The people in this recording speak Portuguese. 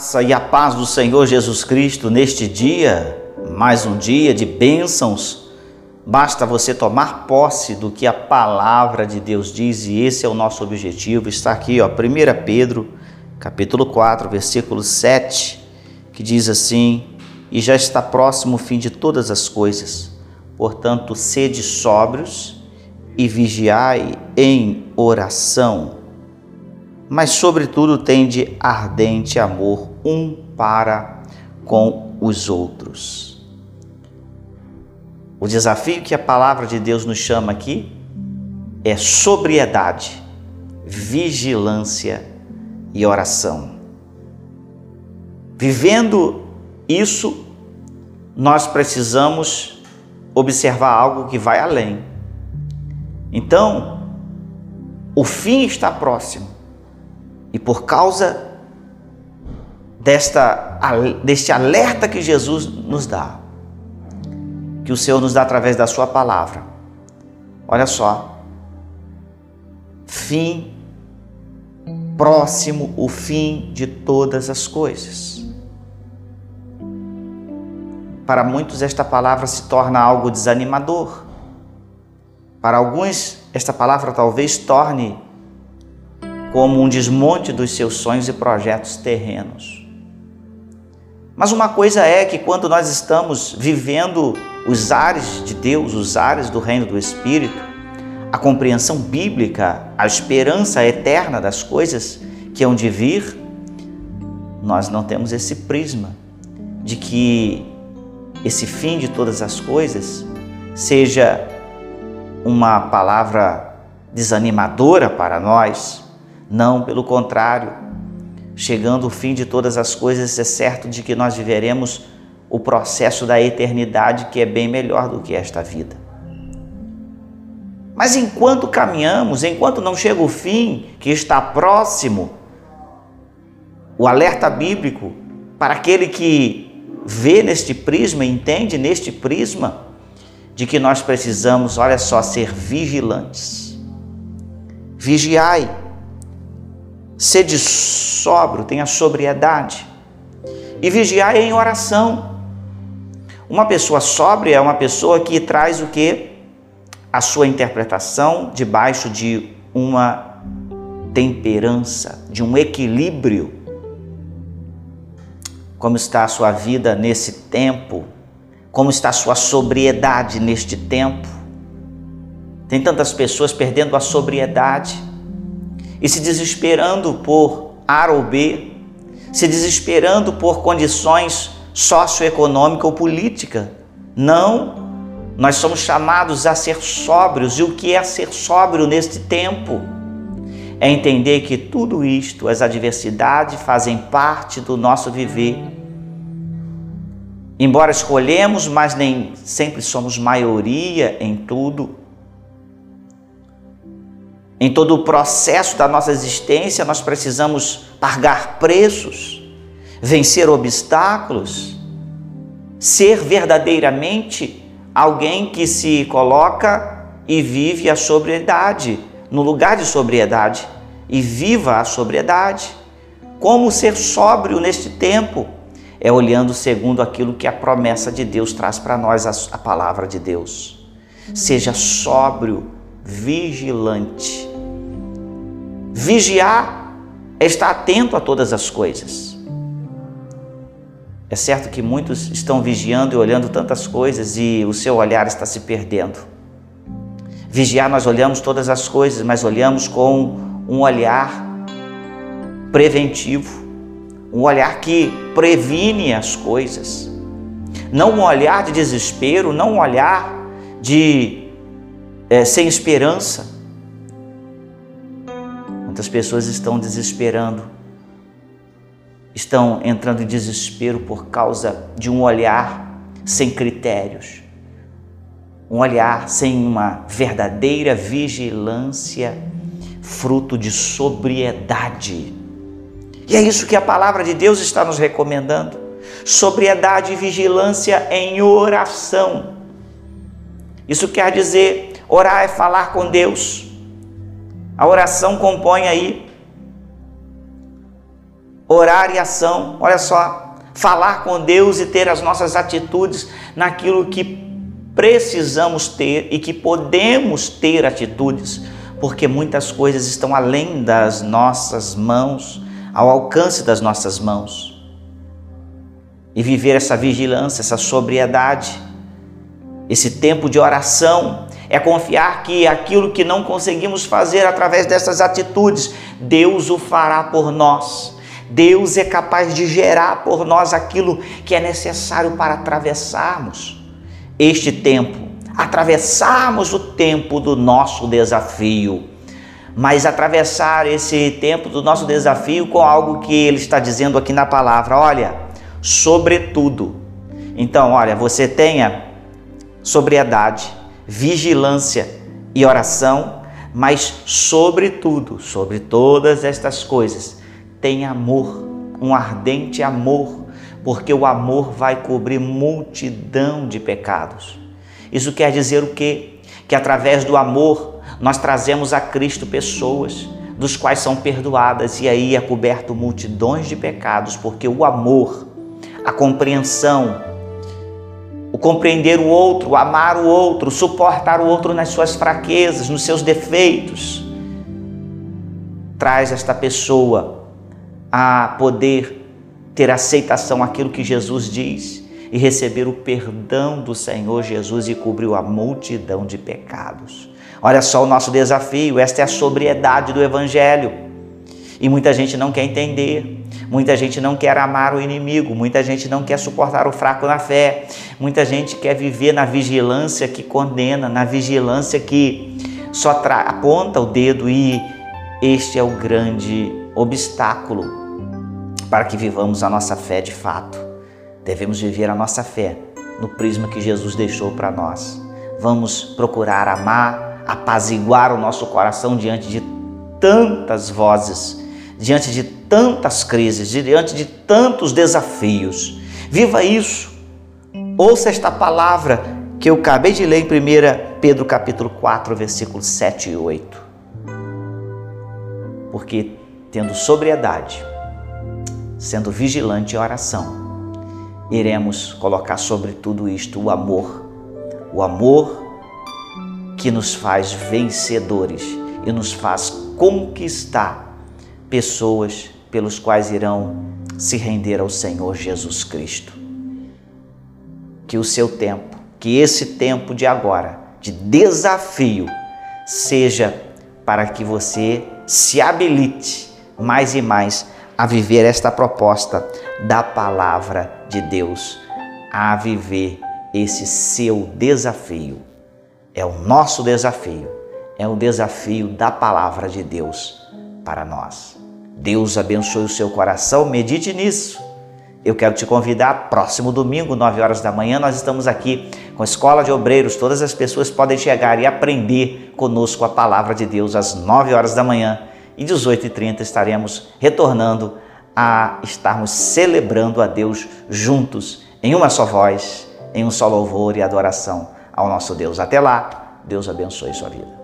graça e a paz do Senhor Jesus Cristo neste dia, mais um dia de bênçãos. Basta você tomar posse do que a palavra de Deus diz e esse é o nosso objetivo. Está aqui, ó, 1 Pedro, capítulo 4, versículo 7, que diz assim: "E já está próximo o fim de todas as coisas. Portanto, sede sóbrios e vigiai em oração." Mas sobretudo tende ardente amor um para com os outros. O desafio que a palavra de Deus nos chama aqui é sobriedade, vigilância e oração. Vivendo isso, nós precisamos observar algo que vai além. Então, o fim está próximo e por causa desta, deste alerta que Jesus nos dá, que o Senhor nos dá através da Sua palavra, olha só, fim próximo, o fim de todas as coisas. Para muitos, esta palavra se torna algo desanimador. Para alguns, esta palavra talvez torne como um desmonte dos seus sonhos e projetos terrenos. Mas uma coisa é que quando nós estamos vivendo os ares de Deus, os ares do reino do Espírito, a compreensão bíblica, a esperança eterna das coisas que hão de vir, nós não temos esse prisma de que esse fim de todas as coisas seja uma palavra desanimadora para nós, não, pelo contrário. Chegando o fim de todas as coisas, é certo de que nós viveremos o processo da eternidade que é bem melhor do que esta vida. Mas enquanto caminhamos, enquanto não chega o fim, que está próximo, o alerta bíblico para aquele que vê neste prisma, entende neste prisma, de que nós precisamos, olha só, ser vigilantes. Vigiai Sede sóbrio, tenha sobriedade e vigiai em oração. Uma pessoa sóbria é uma pessoa que traz o que? A sua interpretação debaixo de uma temperança, de um equilíbrio. Como está a sua vida nesse tempo? Como está a sua sobriedade neste tempo? Tem tantas pessoas perdendo a sobriedade e se desesperando por A ou B, se desesperando por condições socioeconômica ou política. Não, nós somos chamados a ser sóbrios. E o que é ser sóbrio neste tempo? É entender que tudo isto, as adversidades, fazem parte do nosso viver. Embora escolhemos, mas nem sempre somos maioria em tudo, em todo o processo da nossa existência, nós precisamos pagar preços, vencer obstáculos, ser verdadeiramente alguém que se coloca e vive a sobriedade, no lugar de sobriedade, e viva a sobriedade. Como ser sóbrio neste tempo? É olhando segundo aquilo que a promessa de Deus traz para nós, a, palavra de Deus. Seja sóbrio, vigilante Vigiar é estar atento a todas as coisas. É certo que muitos estão vigiando e olhando tantas coisas e o seu olhar está se perdendo. Vigiar, nós olhamos todas as coisas, mas olhamos com um olhar preventivo, um olhar que previne as coisas. Não um olhar de desespero, não um olhar de é, sem esperança, Muitas pessoas estão desesperando, estão entrando em desespero por causa de um olhar sem critérios, um olhar sem uma verdadeira vigilância, fruto de sobriedade. E é isso que a palavra de Deus está nos recomendando: sobriedade e vigilância em oração. Isso quer dizer, orar é falar com Deus. A oração compõe aí orar e ação. Olha só, falar com Deus e ter as nossas atitudes naquilo que precisamos ter e que podemos ter atitudes, porque muitas coisas estão além das nossas mãos, ao alcance das nossas mãos. E viver essa vigilância, essa sobriedade, esse tempo de oração, é confiar que aquilo que não conseguimos fazer através dessas atitudes, Deus o fará por nós. Deus é capaz de gerar por nós aquilo que é necessário para atravessarmos este tempo, atravessarmos o tempo do nosso desafio. Mas atravessar esse tempo do nosso desafio com algo que ele está dizendo aqui na palavra, olha, sobretudo. Então, olha, você tenha sobriedade, vigilância e oração, mas sobretudo, sobre todas estas coisas, tenha amor, um ardente amor porque o amor vai cobrir multidão de pecados. Isso quer dizer o quê? Que através do amor nós trazemos a Cristo pessoas dos quais são perdoadas e aí é coberto multidões de pecados, porque o amor, a compreensão, compreender o outro, amar o outro, suportar o outro nas suas fraquezas, nos seus defeitos, traz esta pessoa a poder ter aceitação àquilo que Jesus diz e receber o perdão do Senhor Jesus e cobrir a multidão de pecados. Olha só o nosso desafio, esta é a sobriedade do Evangelho. E muita gente não quer entender, muita gente não quer amar o inimigo, muita gente não quer suportar o fraco na fé, muita gente quer viver na vigilância que condena, na vigilância que só aponta o dedo e este é o grande obstáculo para que vivamos a nossa fé de fato. Devemos viver a nossa fé no prisma que Jesus deixou para nós. Vamos procurar amar, apaziguar o nosso coração diante de tantas vozes, diante de tantas crises, diante de tantos desafios. Viva isso. Ouça esta palavra que eu acabei de ler em 1 Pedro capítulo 4, versículos 7 e 8. Porque tendo sobriedade, sendo vigilante em oração, iremos colocar sobre tudo isto o amor, o amor que nos faz vencedores e nos faz conquistar pessoas pelos quais irão se render ao Senhor Jesus Cristo. Que o seu tempo, que esse tempo de agora, de desafio, seja para que você se habilite mais e mais a viver esta proposta da palavra de Deus, a viver esse seu desafio. É o nosso desafio, é o desafio da palavra de Deus para nós. Deus abençoe o seu coração, medite nisso. Eu quero te convidar, próximo domingo, 9 horas da manhã, nós estamos aqui com a Escola de Obreiros. Todas as pessoas podem chegar e aprender conosco a palavra de Deus às 9 horas da manhã e 18h30 estaremos retornando a estarmos celebrando a Deus juntos, em uma só voz, em um só louvor e adoração ao nosso Deus. Até lá, Deus abençoe sua vida.